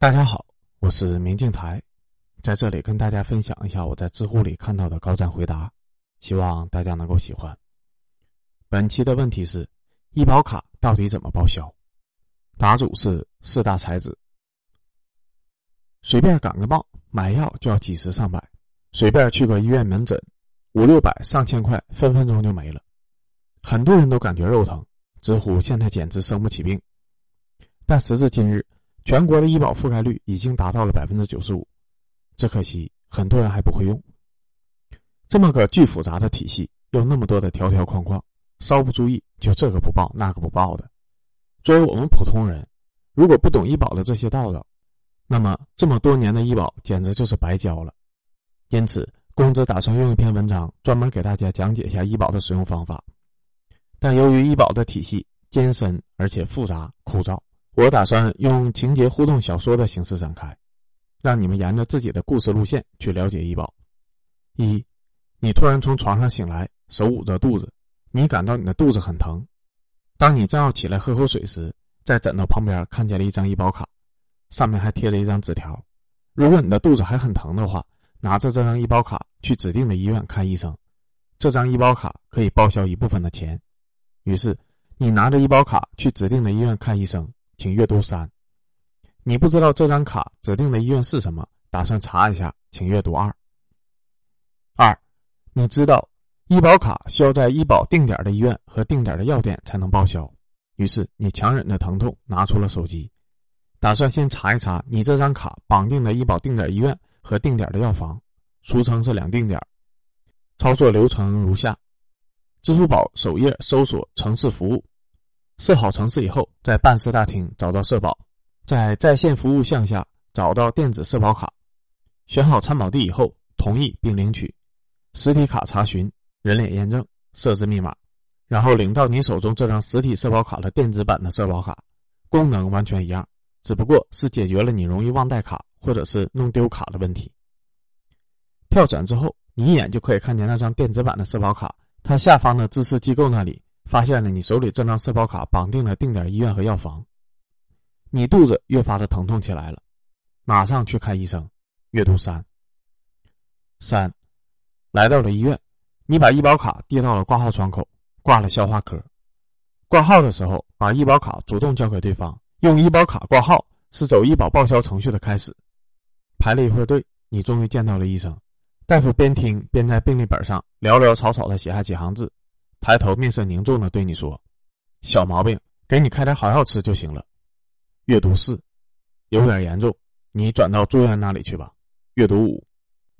大家好，我是明镜台，在这里跟大家分享一下我在知乎里看到的高赞回答，希望大家能够喜欢。本期的问题是：医保卡到底怎么报销？答主是四大才子。随便感个冒，买药就要几十上百；随便去个医院门诊，五六百上千块，分分钟就没了。很多人都感觉肉疼，知乎现在简直生不起病。但时至今日。全国的医保覆盖率已经达到了百分之九十五，只可惜很多人还不会用。这么个巨复杂的体系，有那么多的条条框框，稍不注意就这个不报那个不报的。作为我们普通人，如果不懂医保的这些道道，那么这么多年的医保简直就是白交了。因此，公子打算用一篇文章专门给大家讲解一下医保的使用方法。但由于医保的体系艰深而且复杂枯燥。我打算用情节互动小说的形式展开，让你们沿着自己的故事路线去了解医保。一，你突然从床上醒来，手捂着肚子，你感到你的肚子很疼。当你正要起来喝口水时，在枕头旁边看见了一张医保卡，上面还贴了一张纸条。如果你的肚子还很疼的话，拿着这张医保卡去指定的医院看医生，这张医保卡可以报销一部分的钱。于是，你拿着医保卡去指定的医院看医生。请阅读三。你不知道这张卡指定的医院是什么，打算查一下，请阅读二。二，你知道医保卡需要在医保定点的医院和定点的药店才能报销，于是你强忍着疼痛拿出了手机，打算先查一查你这张卡绑定的医保定点医院和定点的药房，俗称是两定点。操作流程如下：支付宝首页搜索城市服务。设好城市以后，在办事大厅找到社保，在在线服务项下找到电子社保卡，选好参保地以后，同意并领取实体卡查询、人脸验证、设置密码，然后领到你手中这张实体社保卡的电子版的社保卡，功能完全一样，只不过是解决了你容易忘带卡或者是弄丢卡的问题。跳转之后，你一眼就可以看见那张电子版的社保卡，它下方的支持机构那里。发现了你手里这张社保卡绑定了定点医院和药房，你肚子越发的疼痛起来了，马上去看医生。阅读三。三，来到了医院，你把医保卡递到了挂号窗口，挂了消化科。挂号的时候，把医保卡主动交给对方，用医保卡挂号是走医保报销程序的开始。排了一会儿队，你终于见到了医生。大夫边听边在病历本上潦潦草草的写下几行字。抬头，面色凝重的对你说：“小毛病，给你开点好药吃就行了。”阅读四，有点严重，你转到住院那里去吧。阅读五，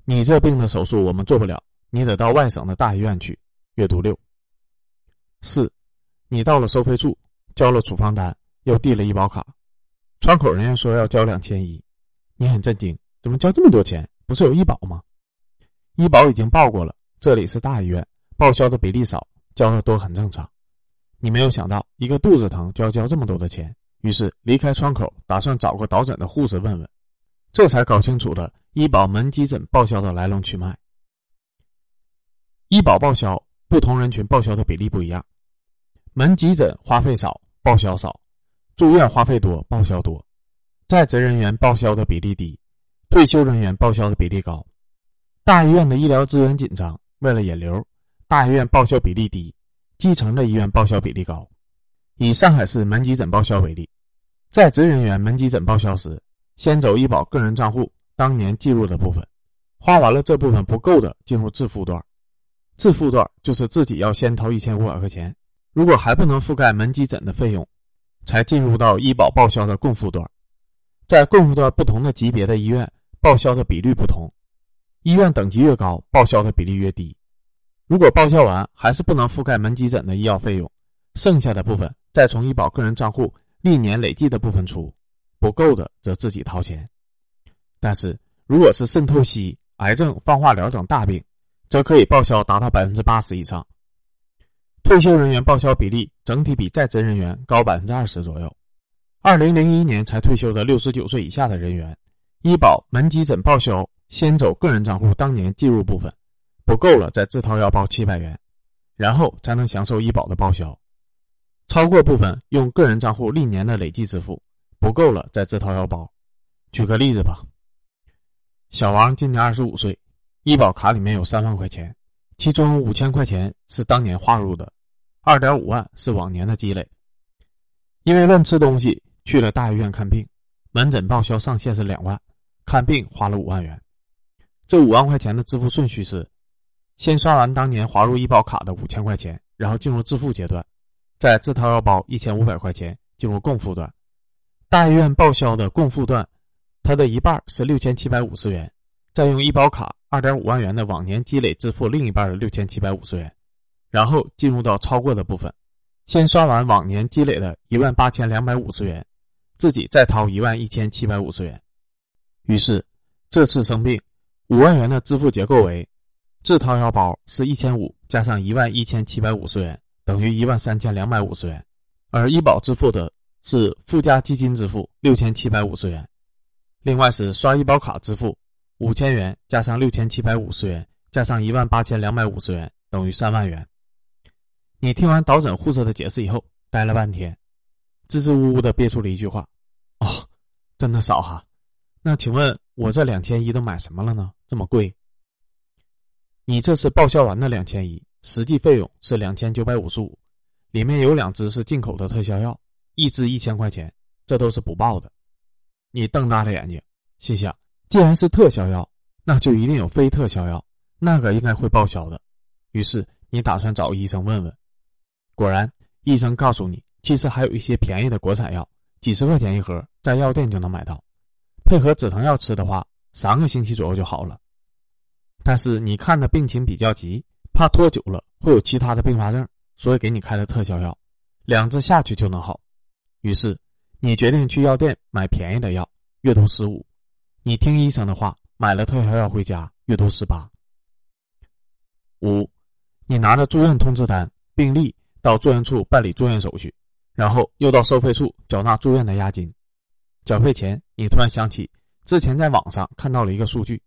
你这病的手术我们做不了，你得到外省的大医院去。阅读六。四，你到了收费处，交了处方单，又递了医保卡，窗口人员说要交两千一，你很震惊，怎么交这么多钱？不是有医保吗？医保已经报过了，这里是大医院，报销的比例少。交的多很正常，你没有想到一个肚子疼就要交这么多的钱，于是离开窗口，打算找个导诊的护士问问，这才搞清楚了医保门急诊报销的来龙去脉。医保报销不同人群报销的比例不一样，门急诊花费少，报销少；住院花费多，报销多；在职人员报销的比例低，退休人员报销的比例高。大医院的医疗资源紧张，为了引流。大医院报销比例低，基层的医院报销比例高。以上海市门急诊报销为例，在职人员门急诊报销时，先走医保个人账户当年计入的部分，花完了这部分不够的，进入自付段。自付段就是自己要先掏一千五百块钱，如果还不能覆盖门急诊的费用，才进入到医保报销的共付段。在共付段不同的级别的医院报销的比率不同，医院等级越高，报销的比例越低。如果报销完还是不能覆盖门急诊的医药费用，剩下的部分再从医保个人账户历年累计的部分出，不够的则自己掏钱。但是如果是肾透析、癌症、放化疗等大病，则可以报销达到百分之八十以上。退休人员报销比例整体比在职人员高百分之二十左右。二零零一年才退休的六十九岁以下的人员，医保门急诊报销先走个人账户当年计入部分。不够了，再自掏腰包七百元，然后才能享受医保的报销。超过部分用个人账户历年的累计支付，不够了再自掏腰包。举个例子吧，小王今年二十五岁，医保卡里面有三万块钱，其中五千块钱是当年划入的，二点五万是往年的积累。因为乱吃东西去了大医院看病，门诊报销上限是两万，看病花了五万元。这五万块钱的支付顺序是：先刷完当年划入医保卡的五千块钱，然后进入支付阶段，再自掏腰包一千五百块钱进入共付段。大医院报销的共付段，它的一半是六千七百五十元，再用医保卡二点五万元的往年积累支付另一半的六千七百五十元，然后进入到超过的部分。先刷完往年积累的一万八千两百五十元，自己再掏一万一千七百五十元。于是这次生病，五万元的支付结构为：自掏腰包是一千五加上一万一千七百五十元，等于一万三千两百五十元；而医保支付的是附加基金支付六千七百五十元。另外是刷医保卡支付五千元加上六千七百五十元加上一万八千两百五十元，等于三万元。你听完导诊护士的解释以后，呆了半天，支支吾吾的憋出了一句话：“哦，真的少哈？那请问我这两千一都买什么了呢？这么贵？你这次报销完的两千一，实际费用是两千九百五十五，里面有两支是进口的特效药，一支一千块钱，这都是不报的。”你瞪大了眼睛，心想：既然是特效药，那就一定有非特效药，那个应该会报销的。于是你打算找医生问问。果然，医生告诉你，其实还有一些便宜的国产药，几十块钱一盒，在药店就能买到。配合止疼药吃的话，三个星期左右就好了。但是你看的病情比较急，怕拖久了会有其他的并发症，所以给你开了特效药，两支下去就能好。于是你决定去药店买便宜的药，月度十五。你听医生的话，买了特效药回家，月度十八。五，你拿着住院通知单、病历。到住院处办理住院手续，然后又到收费处缴纳住院的押金。缴费前，你突然想起之前在网上看到了一个数据：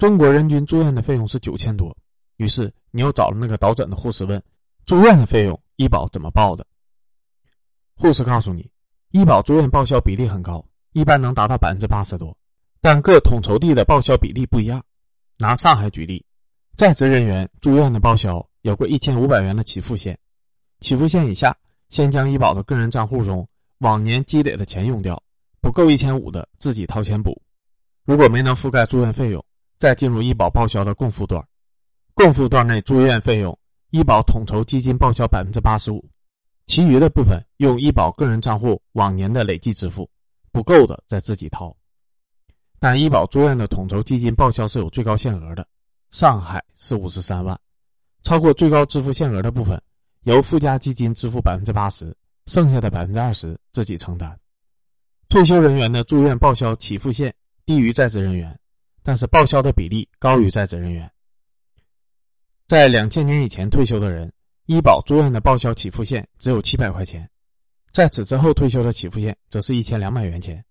中国人均住院的费用是九千多。于是你又找了那个导诊的护士问：住院的费用医保怎么报的？护士告诉你，医保住院报销比例很高，一般能达到百分之八十多，但各统筹地的报销比例不一样。拿上海举例，在职人员住院的报销有个一千五百元的起付线。起付线以下，先将医保的个人账户中往年积累的钱用掉，不够一千五的自己掏钱补。如果没能覆盖住院费用，再进入医保报销的共付段。共付段内住院费用，医保统筹基金报销百分之八十五，其余的部分用医保个人账户往年的累计支付，不够的再自己掏。但医保住院的统筹基金报销是有最高限额的，上海是五十三万，超过最高支付限额的部分。由附加基金支付百分之八十，剩下的百分之二十自己承担。退休人员的住院报销起付线低于在职人员，但是报销的比例高于在职人员。在两千年以前退休的人，医保住院的报销起付线只有七百块钱；在此之后退休的起付线则是一千两百元钱。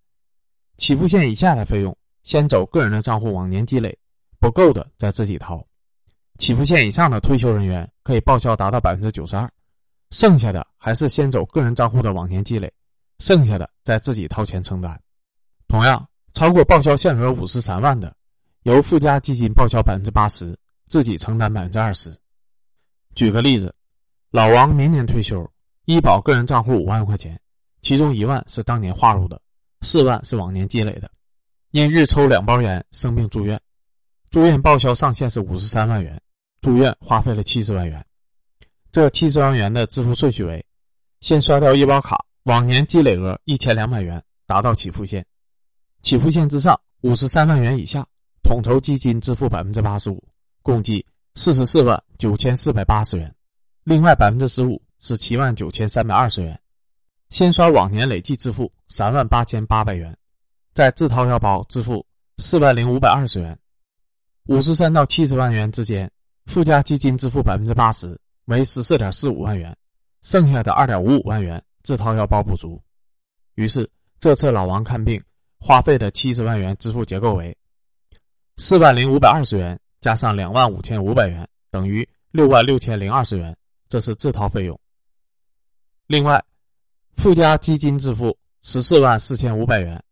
起付线以下的费用，先走个人的账户往年积累，不够的再自己掏。起付线以上的退休人员可以报销达到百分之九十二，剩下的还是先走个人账户的往年积累，剩下的再自己掏钱承担。同样，超过报销限额五十三万的，由附加基金报销百分之八十，自己承担百分之二十。举个例子，老王明年退休，医保个人账户五万块钱，其中一万是当年划入的，四万是往年积累的，因日抽两包烟生病住院，住院报销上限是五十三万元。住院花费了七十万元，这七十万元的支付顺序为：先刷掉医保卡往年积累额一千两百元，达到起付线；起付线之上五十三万元以下，统筹基金支付百分之八十五，共计四十四万九千四百八十元。另外百分之十五是七万九千三百二十元。先刷往年累计支付三万八千八百元，再自掏腰包支付四万零五百二十元。五十三到七十万元之间。附加基金支付百分之八十，为十四点四五万元，剩下的二点五五万元自掏腰包补足。于是这次老王看病花费的七十万元支付结构为：四万零五百二十元加上两万五千五百元，等于六万六千零二十元，这是自掏费用。另外，附加基金支付十四万四千五百元，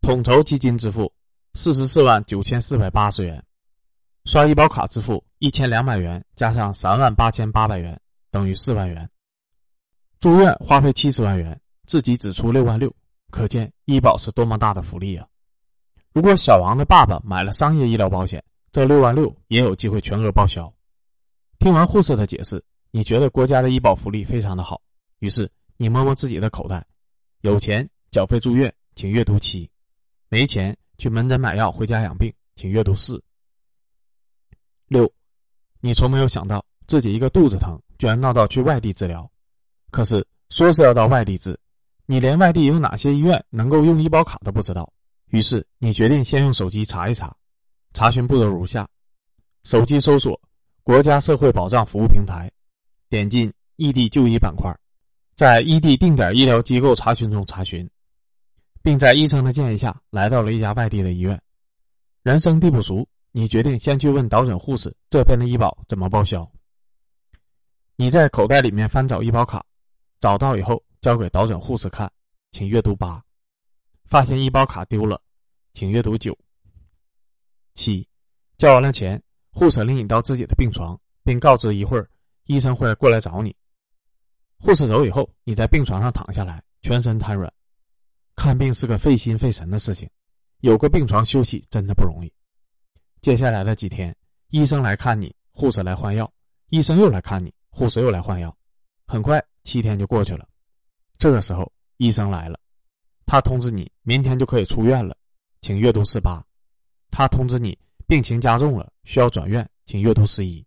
统筹基金支付四十四万九千四百八十元，刷医保卡支付一千两百元加上三万八千八百元等于四万元，住院花费七十万元，自己只出六万六，可见医保是多么大的福利啊！如果小王的爸爸买了商业医疗保险，这六万六也有机会全额报销。听完护士的解释，你觉得国家的医保福利非常的好，于是你摸摸自己的口袋，有钱缴费住院，请阅读七；没钱去门诊买药回家养病，请阅读四。六，你从没有想到自己一个肚子疼，居然闹到去外地治疗，可是说是要到外地治，你连外地有哪些医院能够用医保卡都不知道。于是你决定先用手机查一查，查询步骤如下：手机搜索“国家社会保障服务平台”，点进异地就医板块，在异地定点医疗机构查询中查询，并在医生的建议下来到了一家外地的医院。人生地不熟，你决定先去问导诊护士这边的医保怎么报销。你在口袋里面翻找医保卡，找到以后交给导诊护士看，请阅读八。发现医保卡丢了，请阅读九。七，交完了钱，护士领你到自己的病床，并告知一会儿医生会过来找你。护士走以后，你在病床上躺下来，全身瘫软。看病是个费心费神的事情，有个病床休息真的不容易。接下来的几天，医生来看你，护士来换药，医生又来看你，护士又来换药。很快七天就过去了，这个时候医生来了。他通知你明天就可以出院了，请阅读十八。他通知你病情加重了，需要转院，请阅读十一。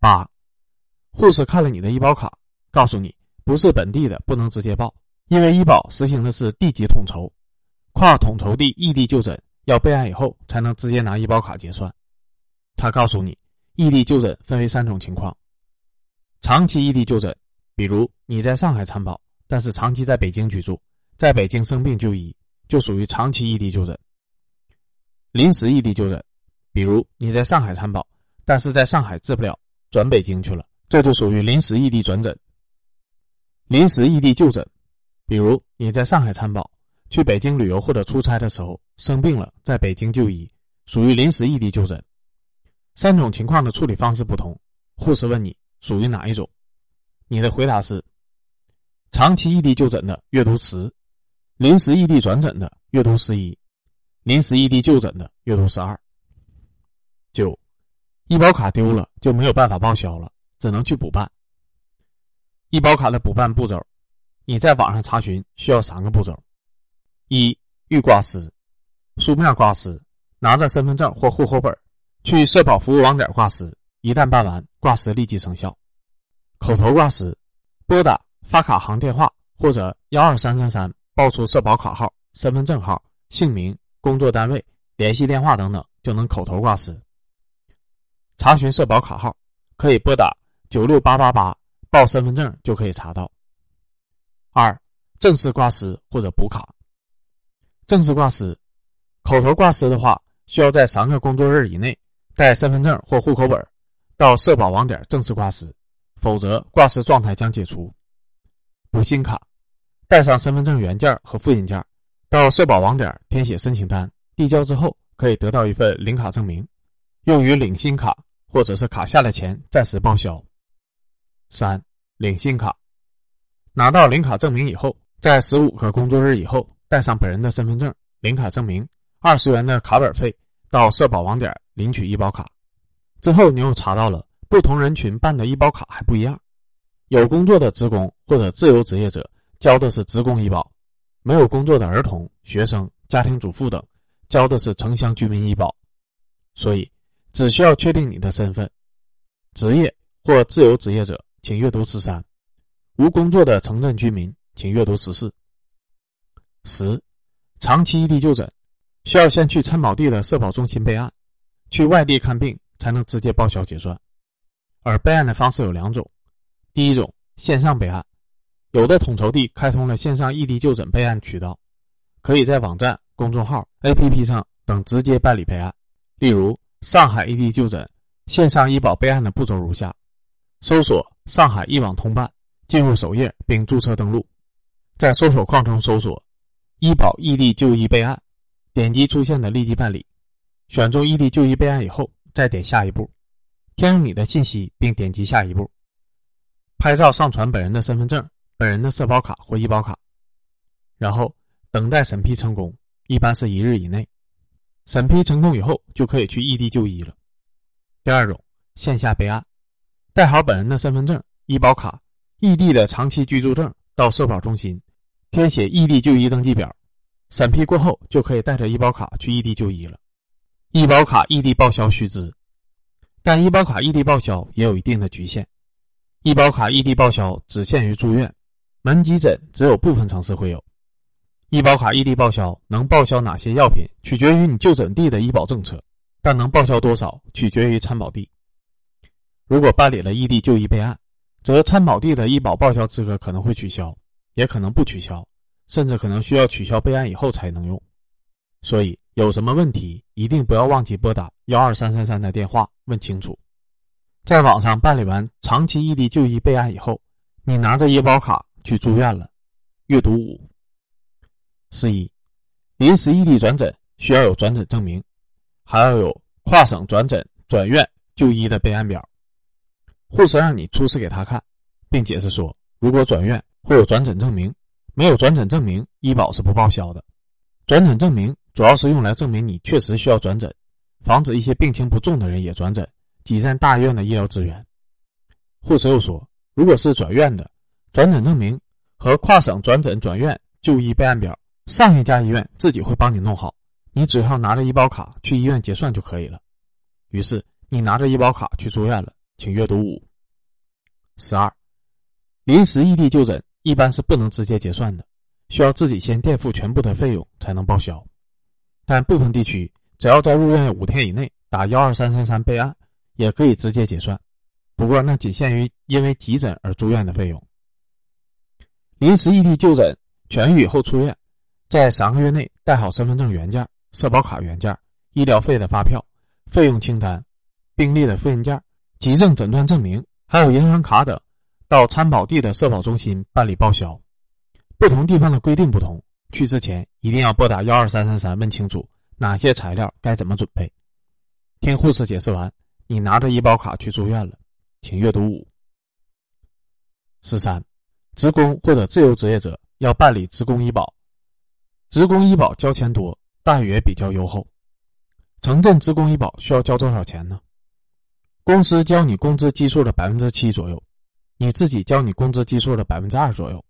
八，护士看了你的医保卡，告诉你不是本地的不能直接报，因为医保实行的是地级统筹，跨统筹地异地就诊要备案以后才能直接拿医保卡结算。他告诉你，异地就诊分为三种情况：长期异地就诊，比如你在上海参保。但是长期在北京居住，在北京生病就医，就属于长期异地就诊。临时异地就诊，比如你在上海参保，但是在上海治不了，转北京去了，这就属于临时异地转诊。临时异地就诊，比如你在上海参保，去北京旅游或者出差的时候生病了，在北京就医，属于临时异地就诊。三种情况的处理方式不同，护士问你属于哪一种，你的回答是。长期异地就诊的阅读十，临时异地转诊的阅读十一，临时异地就诊的阅读十二。九，医保卡丢了就没有办法报销了，只能去补办。医保卡的补办步骤，你在网上查询需要三个步骤：一，预挂失，书面挂失，拿着身份证或户口本去社保服务网点挂失，一旦办完，挂失立即生效；口头挂失，拨打。发卡行电话或者幺二三三三，报出社保卡号、身份证号、姓名、工作单位、联系电话等等，就能口头挂失。查询社保卡号，可以拨打九六八八八报身份证就可以查到。二、正式挂失或者补卡。正式挂失，口头挂失的话，需要在三个工作日以内带身份证或户口本到社保网点正式挂失，否则挂失状态将解除。补新卡，带上身份证原件和复印件，到社保网点填写申请单，递交之后可以得到一份领卡证明，用于领新卡或者是卡下的钱暂时报销。三、领新卡，拿到领卡证明以后，在十五个工作日以后，带上本人的身份证、领卡证明、二十元的卡本费，到社保网点领取医保卡。之后你又查到了不同人群办的医保卡还不一样。有工作的职工或者自由职业者交的是职工医保，没有工作的儿童、学生、家庭主妇等交的是城乡居民医保。所以，只需要确定你的身份，职业或自由职业者，请阅读十三；无工作的城镇居民，请阅读十四。十，长期异地就诊，需要先去参保地的社保中心备案，去外地看病才能直接报销结算，而备案的方式有两种。第一种线上备案，有的统筹地开通了线上异地就诊备案渠道，可以在网站、公众号、APP 上等直接办理备案。例如，上海异地就诊线上医保备案的步骤如下：搜索“上海一网通办”，进入首页并注册登录，在搜索框中搜索“医保异地就医备案，点击出现的立即办理，选中异地就医备案以后，再点下一步，填入你的信息并点击下一步，拍照上传本人的身份证、本人的社保卡或医保卡，然后等待审批成功，一般是一日以内。审批成功以后，就可以去异地就医了。第二种，线下备案，带好本人的身份证、医保卡、异地的长期居住证，到社保中心填写异地就医登记表，审批过后就可以带着医保卡去异地就医了。医保卡异地报销须知，但医保卡异地报销也有一定的局限。医保卡异地报销只限于住院，门急诊只有部分城市会有。医保卡异地报销能报销哪些药品，取决于你就诊地的医保政策，但能报销多少取决于参保地。如果办理了异地就医备案，则参保地的医保报销资格可能会取消，也可能不取消，甚至可能需要取消备案以后才能用。所以有什么问题，一定不要忘记拨打幺二三三三的电话问清楚。在网上办理完长期异地就医备案以后，你拿着医保卡去住院了，阅读五。十一，临时异地转诊需要有转诊证明，还要有跨省转诊转院就医的备案表。护士让你出示给他看，并解释说，如果转院会有转诊证明，没有转诊证明，医保是不报销的。转诊证明主要是用来证明你确实需要转诊，防止一些病情不重的人也转诊，挤占大医院的医疗资源。护士又说，如果是转院的，转诊证明和跨省转诊转院就医备案表。上一家医院自己会帮你弄好，你只要拿着医保卡去医院结算就可以了。于是你拿着医保卡去住院了，请阅读五。十二，临时异地就诊一般是不能直接结算的，需要自己先垫付全部的费用才能报销。但部分地区只要在入院五天以内打幺二三三三备案，也可以直接结算，不过那仅限于因为急诊而住院的费用。临时异地就诊痊愈后出院。在三个月内带好身份证原件、社保卡原件、医疗费的发票、费用清单、病历的复印件、急症诊断证明，还有银行卡等，到参保地的社保中心办理报销。不同地方的规定不同，去之前一定要拨打幺二三三三问清楚哪些材料该怎么准备。听护士解释完，你拿着医保卡去住院了，请阅读五。十三，职工或者自由职业者要办理职工医保。职工医保交钱多，待遇也比较优厚。城镇职工医保需要交多少钱呢？公司交你工资基数的百分之七左右，你自己交你工资基数的百分之二左右。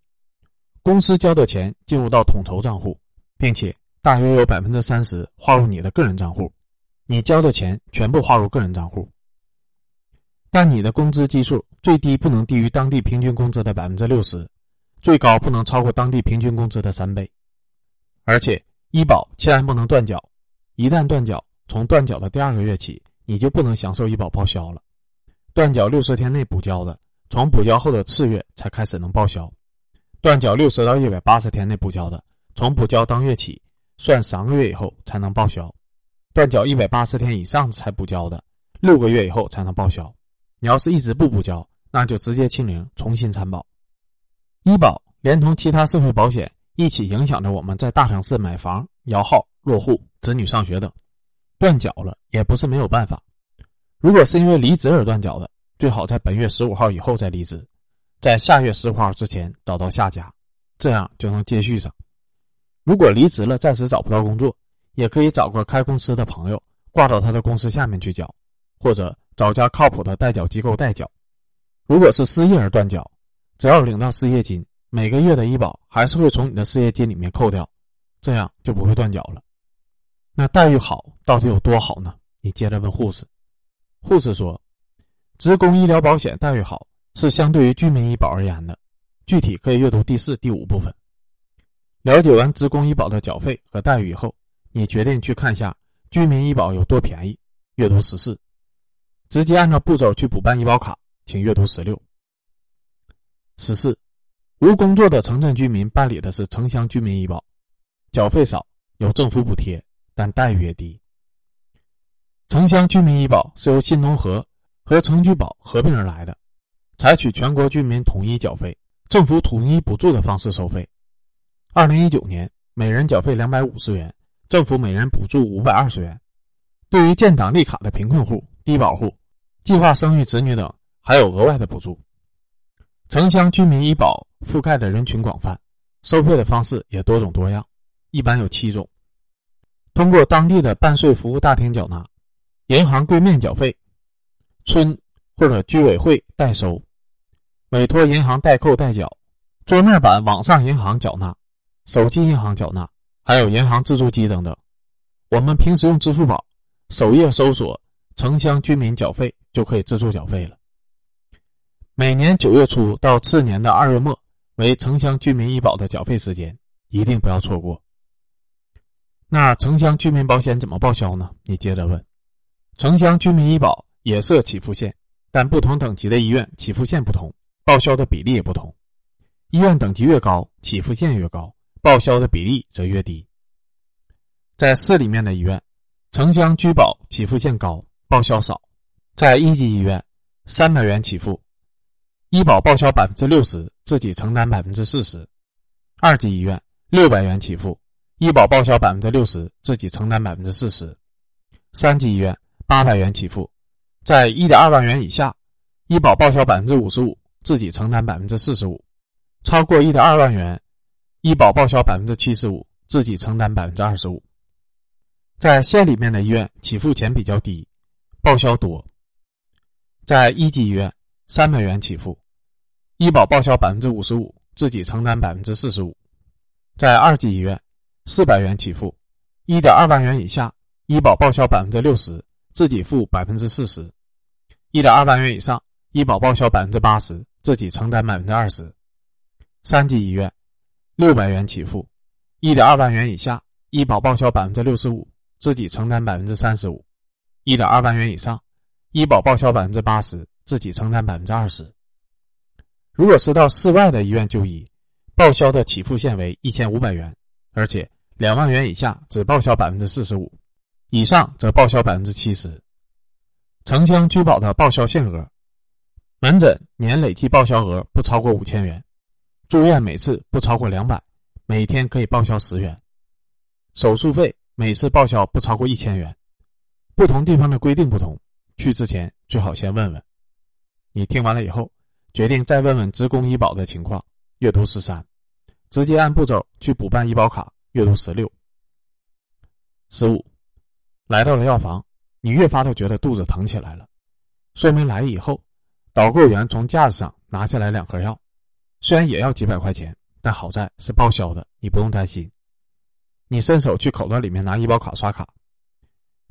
公司交的钱进入到统筹账户，并且大约有百分之三十划入你的个人账户，你交的钱全部划入个人账户。但你的工资基数最低不能低于当地平均工资的百分之六十，最高不能超过当地平均工资的三倍。而且医保千万不能断缴，一旦断缴，从断缴的第二个月起，你就不能享受医保报销了。断缴六十天内补交的，从补交后的次月才开始能报销；断缴六十到一百八十天内补交的，从补交当月起算三个月以后才能报销；断缴一百八十天以上才补交的，六个月以后才能报销。你要是一直不补交，那就直接清零，重新参保。医保连同其他社会保险。一起影响着我们在大城市买房、摇号、落户、子女上学等，断缴了也不是没有办法。如果是因为离职而断缴的，最好在本月十五号以后再离职，在下月十五号之前找到下家，这样就能接续上。如果离职了暂时找不到工作，也可以找个开公司的朋友挂到他的公司下面去缴，或者找家靠谱的代缴机构代缴。如果是失业而断缴，只要领到失业金。每个月的医保还是会从你的失业金里面扣掉，这样就不会断缴了。那待遇好到底有多好呢？你接着问护士，护士说，职工医疗保险待遇好是相对于居民医保而言的，具体可以阅读第四、第五部分。了解完职工医保的缴费和待遇以后，你决定去看一下居民医保有多便宜，阅读十四。直接按照步骤去补办医保卡，请阅读十六。十四。无工作的城镇居民办理的是城乡居民医保，缴费少，有政府补贴，但待遇也低。城乡居民医保是由新农合和城居保合并而来的，采取全国居民统一缴费、政府统一补助的方式收费。二零一九年，每人缴费两百五十元，政府每人补助五百二十元。对于建档立卡的贫困户、低保户、计划生育子女等，还有额外的补助。城乡居民医保覆盖的人群广泛，收费的方式也多种多样，一般有七种：通过当地的办税服务大厅缴纳，银行柜面缴费，村或者居委会代收，委托银行代扣代缴，桌面版网上银行缴纳，手机银行缴纳，还有银行自助机等等。我们平时用支付宝，首页搜索“城乡居民缴费”就可以自助缴费了。每年九月初到次年的二月末为城乡居民医保的缴费时间，一定不要错过。那城乡居民保险怎么报销呢？你接着问。城乡居民医保也设起付线，但不同等级的医院起付线不同，报销的比例也不同。医院等级越高，起付线越高，报销的比例则越低。在市里面的医院，城乡居保起付线高，报销少；在一级医院，三百元起付。医保报销百分之六十，自己承担百分之四十。二级医院六百元起付，医保报销百分之六十，自己承担百分之四十。三级医院八百元起付，在一点二万元以下，医保报销百分之五十五，自己承担百分之四十五。超过一点二万元，医保报销百分之七十五，自己承担百分之二十五。在县里面的医院起付钱比较低，报销多。在一级医院三百元起付。医保报销百分之五十五，自己承担百分之四十五。在二级医院，四百元起付，一点二万元以下，医保报销百分之六十，自己付百分之四十；一点二万元以上，医保报销百分之八十，自己承担百分之二十。三级医院，六百元起付，一点二万元以下，医保报销百分之六十五，自己承担百分之三十五；一点二万元以上，医保报销百分之八十，自己承担百分之二十。如果是到市外的医院就医，报销的起付线为一千五百元，而且两万元以下只报销百分之四十五，以上则报销百分之七十。城乡居保的报销限额：门诊年累计报销额不超过五千元，住院每次不超过两百，每天可以报销十元。手术费每次报销不超过一千元。不同地方的规定不同，去之前最好先问问。你听完了以后。决定再问问职工医保的情况，阅读十三；直接按步骤去补办医保卡，阅读十六。十五，来到了药房，你越发的觉得肚子疼起来了，说明来以后，导购员从架子上拿下来两盒药，虽然也要几百块钱，但好在是报销的，你不用担心。你伸手去口袋里面拿医保卡刷卡，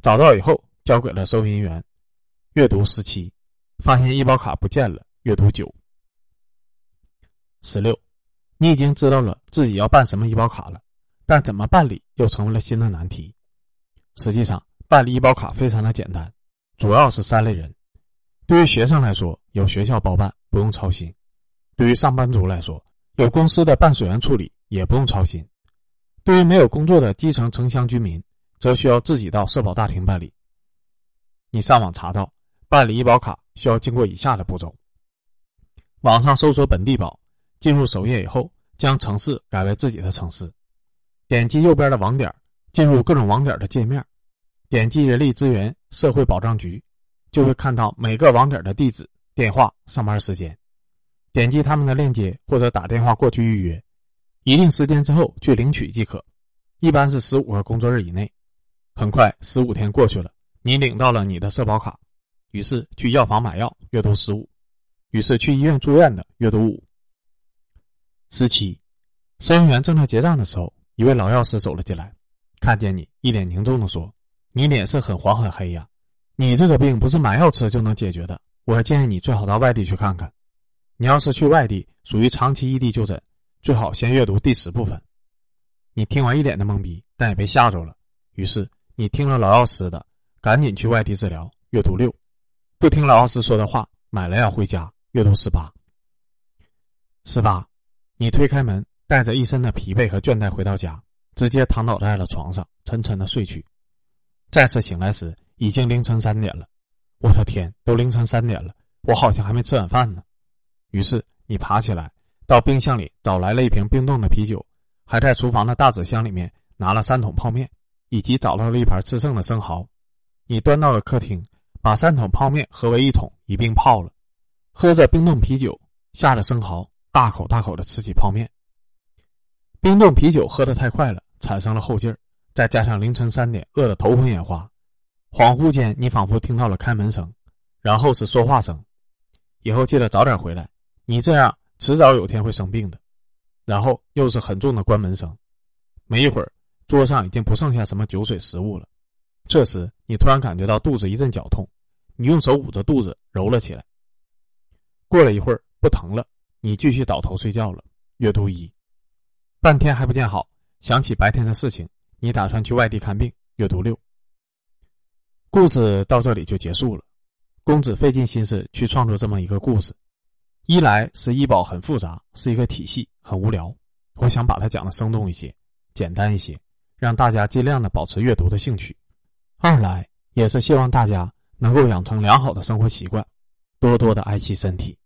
找到以后交给了收银员，阅读十七，发现医保卡不见了。阅读九，十六，你已经知道了自己要办什么医保卡了，但怎么办理又成为了新的难题。实际上，办理医保卡非常的简单，主要是三类人：对于学生来说，有学校包办，不用操心；对于上班族来说，有公司的办事员处理，也不用操心；对于没有工作的基层城乡居民，则需要自己到社保大厅办理。你上网查到，办理医保卡需要经过以下的步骤。网上搜索本地保，进入首页以后，将城市改为自己的城市，点击右边的网点，进入各种网点的界面，点击人力资源社会保障局，就会看到每个网点的地址、电话、上班时间，点击他们的链接或者打电话过去预约，一定时间之后去领取即可，一般是十五个工作日以内。很快，十五天过去了，你领到了你的社保卡，于是去药房买药，阅读十五。于是去医院住院的阅读五。十七，收银员正在结账的时候，一位老药师走了进来，看见你，一脸凝重的说：“你脸色很黄很黑呀，你这个病不是买药吃就能解决的。我建议你最好到外地去看看。你要是去外地，属于长期异地就诊，最好先阅读第十部分。”你听完一脸的懵逼，但也被吓着了。于是你听了老药师的，赶紧去外地治疗，阅读六，不听老药师说的话，买了药回家。阅读十八，十八，你推开门，带着一身的疲惫和倦怠回到家，直接躺倒在了床上，沉沉的睡去。再次醒来时，已经凌晨三点了。我的天，都凌晨三点了，我好像还没吃晚饭呢。于是你爬起来，到冰箱里找来了一瓶冰冻的啤酒，还在厨房的大纸箱里面拿了三桶泡面，以及找到了一盘吃剩的生蚝。你端到了客厅，把三桶泡面合为一桶一并泡了，喝着冰冻啤酒，下着生蚝，大口大口的吃起泡面。冰冻啤酒喝得太快了，产生了后劲儿，再加上凌晨三点饿得头昏眼花，恍惚间你仿佛听到了开门声，然后是说话声。以后记得早点回来，你这样迟早有天会生病的。然后又是很重的关门声，没一会儿，桌上已经不剩下什么酒水食物了。这时，你突然感觉到肚子一阵绞痛，你用手捂着肚子揉了起来。过了一会儿，不疼了，你继续倒头睡觉了。阅读一，半天还不见好，想起白天的事情，你打算去外地看病。阅读六，故事到这里就结束了。公子费尽心思去创作这么一个故事。一来是医保很复杂，是一个体系，很无聊。我想把它讲的生动一些，简单一些，让大家尽量的保持阅读的兴趣。二来也是希望大家能够养成良好的生活习惯，多多的爱惜身体。